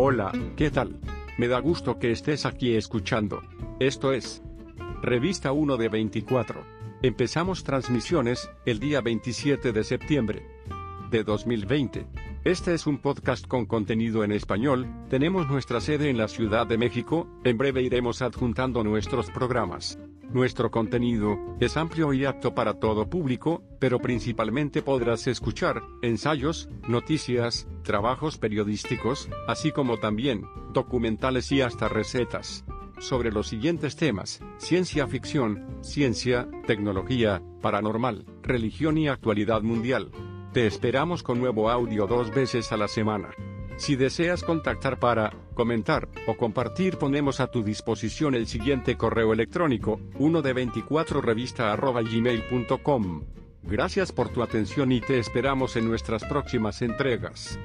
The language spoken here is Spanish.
Hola, ¿qué tal? Me da gusto que estés aquí escuchando. Esto es Revista 1 de 24. Empezamos transmisiones el día 27 de septiembre de 2020. Este es un podcast con contenido en español, tenemos nuestra sede en la Ciudad de México, en breve iremos adjuntando nuestros programas. Nuestro contenido es amplio y apto para todo público, pero principalmente podrás escuchar ensayos, noticias, trabajos periodísticos, así como también documentales y hasta recetas. Sobre los siguientes temas, ciencia ficción, ciencia, tecnología, paranormal, religión y actualidad mundial. Te esperamos con nuevo audio dos veces a la semana. Si deseas contactar para comentar o compartir, ponemos a tu disposición el siguiente correo electrónico, 1 de 24 revista Gracias por tu atención y te esperamos en nuestras próximas entregas.